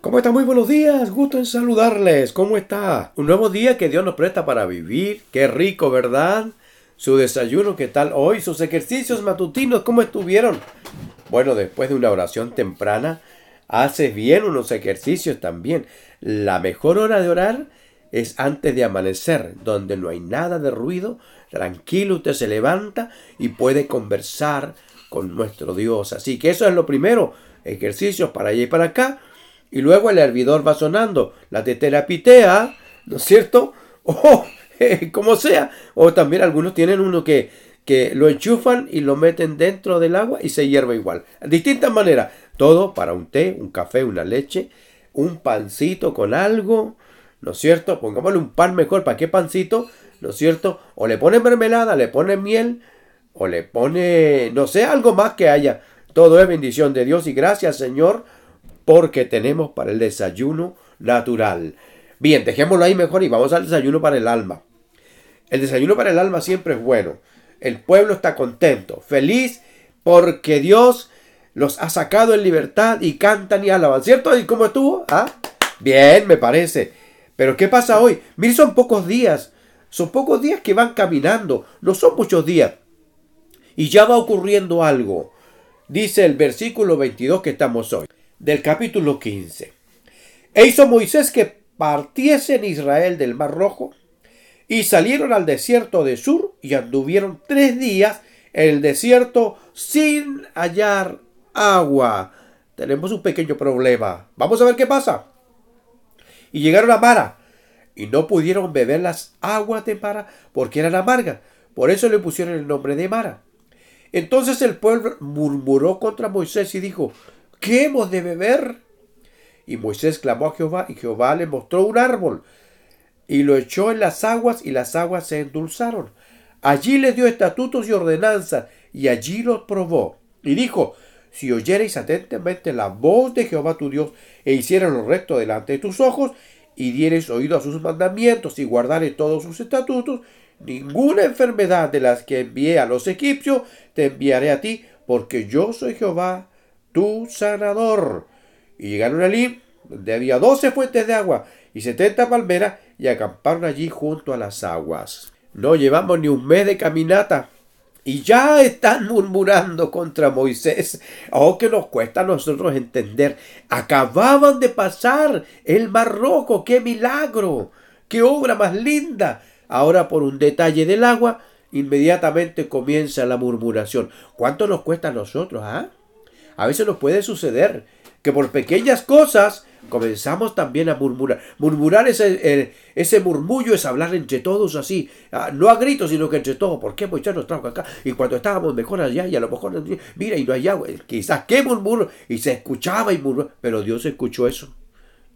¿Cómo están? Muy buenos días, gusto en saludarles. ¿Cómo está? Un nuevo día que Dios nos presta para vivir. Qué rico, ¿verdad? Su desayuno, ¿qué tal hoy? Sus ejercicios matutinos, ¿cómo estuvieron? Bueno, después de una oración temprana, haces bien unos ejercicios también. La mejor hora de orar es antes de amanecer, donde no hay nada de ruido, tranquilo usted se levanta y puede conversar con nuestro Dios. Así que eso es lo primero, ejercicios para allá y para acá y luego el hervidor va sonando, la tetera pitea, ¿no es cierto? O como sea, o también algunos tienen uno que, que lo enchufan y lo meten dentro del agua y se hierve igual. Distintas maneras, todo para un té, un café, una leche, un pancito con algo, ¿no es cierto? Pongámosle un pan mejor, ¿para qué pancito? ¿No es cierto? O le pone mermelada, le pone miel, o le pone, no sé, algo más que haya. Todo es bendición de Dios y gracias Señor porque tenemos para el desayuno natural. Bien, dejémoslo ahí mejor y vamos al desayuno para el alma. El desayuno para el alma siempre es bueno. El pueblo está contento, feliz, porque Dios los ha sacado en libertad y cantan y alaban. ¿Cierto? ¿Y cómo estuvo? ¿Ah? Bien, me parece. Pero ¿qué pasa hoy? Miren, son pocos días. Son pocos días que van caminando. No son muchos días. Y ya va ocurriendo algo. Dice el versículo 22 que estamos hoy del capítulo 15. E hizo Moisés que partiesen Israel del Mar Rojo y salieron al desierto de Sur y anduvieron tres días en el desierto sin hallar agua. Tenemos un pequeño problema. Vamos a ver qué pasa. Y llegaron a Mara y no pudieron beber las aguas de Mara porque eran amargas. Por eso le pusieron el nombre de Mara. Entonces el pueblo murmuró contra Moisés y dijo, ¿qué hemos de beber? Y Moisés clamó a Jehová y Jehová le mostró un árbol y lo echó en las aguas y las aguas se endulzaron. Allí le dio estatutos y ordenanzas y allí los probó. Y dijo, si oyereis atentamente la voz de Jehová tu Dios e hiciereis lo recto delante de tus ojos y diereis oído a sus mandamientos y guardareis todos sus estatutos, ninguna enfermedad de las que envié a los egipcios te enviaré a ti, porque yo soy Jehová sanador. Y llegaron allí, donde había doce fuentes de agua y setenta palmeras, y acamparon allí junto a las aguas. No llevamos ni un mes de caminata. Y ya están murmurando contra Moisés. Oh, que nos cuesta a nosotros entender. Acababan de pasar el mar rojo. ¡Qué milagro! ¡Qué obra más linda! Ahora por un detalle del agua, inmediatamente comienza la murmuración. ¿Cuánto nos cuesta a nosotros? ¿ah? A veces nos puede suceder que por pequeñas cosas comenzamos también a murmurar. Murmurar ese, ese murmullo es hablar entre todos así, ah, no a gritos, sino que entre todos. ¿Por qué Moisés nos trajo acá? Y cuando estábamos mejor allá y a lo mejor, mira, y no hay agua, quizás qué murmuro, y se escuchaba y murmuró, pero Dios escuchó eso.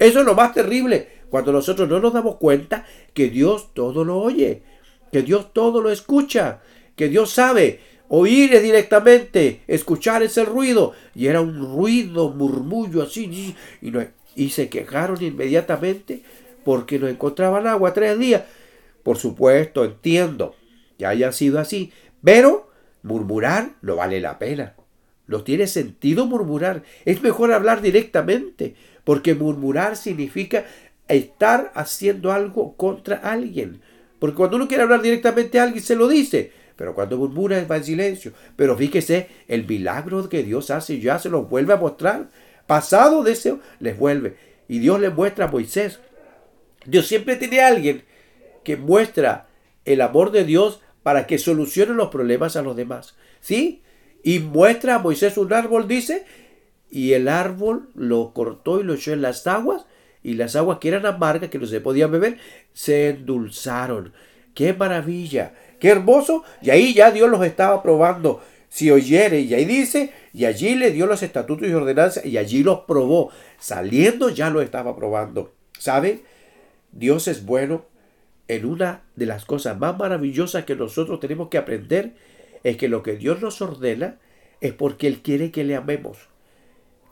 Eso es lo más terrible, cuando nosotros no nos damos cuenta que Dios todo lo oye, que Dios todo lo escucha, que Dios sabe oír directamente, escuchar ese ruido. Y era un ruido, murmullo así. Y, no, y se quejaron inmediatamente porque no encontraban agua tres días. Por supuesto, entiendo que haya sido así, pero murmurar no vale la pena. No tiene sentido murmurar. Es mejor hablar directamente, porque murmurar significa estar haciendo algo contra alguien. Porque cuando uno quiere hablar directamente a alguien, se lo dice. Pero cuando murmura va en silencio. Pero fíjese, el milagro que Dios hace ya se lo vuelve a mostrar. Pasado de eso, les vuelve. Y Dios le muestra a Moisés. Dios siempre tiene a alguien que muestra el amor de Dios para que solucione los problemas a los demás. ¿Sí? Y muestra a Moisés un árbol, dice, y el árbol lo cortó y lo echó en las aguas, y las aguas que eran amargas, que no se podían beber, se endulzaron. ¡Qué maravilla! Qué hermoso. Y ahí ya Dios los estaba probando. Si oyere, y ahí dice, y allí le dio los estatutos y ordenanzas, y allí los probó. Saliendo ya lo estaba probando. ¿Sabe? Dios es bueno. En una de las cosas más maravillosas que nosotros tenemos que aprender es que lo que Dios nos ordena es porque Él quiere que le amemos.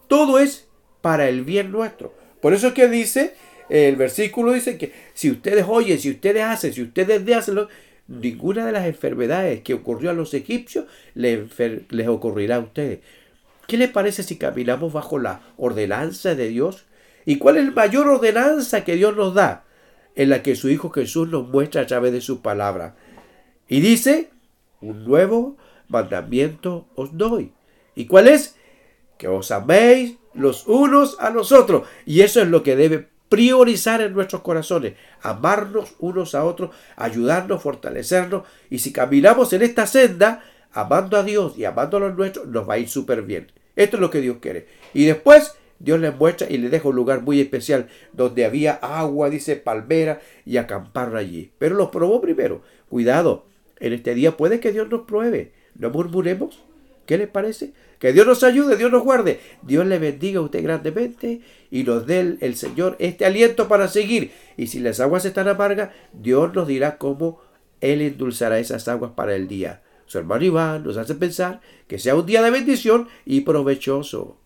Todo es para el bien nuestro. Por eso es que dice, el versículo dice que si ustedes oyen, si ustedes hacen, si ustedes hacen, ninguna de las enfermedades que ocurrió a los egipcios les, ocurrirá a ustedes. ¿Qué les parece si caminamos bajo la ordenanza de Dios? ¿Y cuál es la mayor ordenanza que Dios nos da? En la que su Hijo Jesús nos muestra a través de su palabra. Y dice, un nuevo mandamiento os doy. ¿Y cuál es? Que os améis los unos a los otros. Y eso es lo que debe priorizar en nuestros corazones. Amarnos unos a otros, ayudarnos, fortalecernos. Y si caminamos en esta senda, amando a Dios y amando a los nuestros, nos va a ir súper bien. Esto es lo que Dios quiere. Y después Dios les muestra y les deja un lugar muy especial donde había agua, dice palmera, y acamparon allí. Pero los probó primero. Cuidado, en este día puede que Dios nos pruebe. No murmuremos. ¿Qué les parece? Que Dios nos ayude, Dios nos guarde. Dios le bendiga a usted grandemente y nos dé el, el Señor este aliento para seguir. Y si las aguas están amargas, Dios nos dirá cómo Él endulzará esas aguas para el día. Su hermano Iván nos hace pensar que sea un día de bendición y provechoso.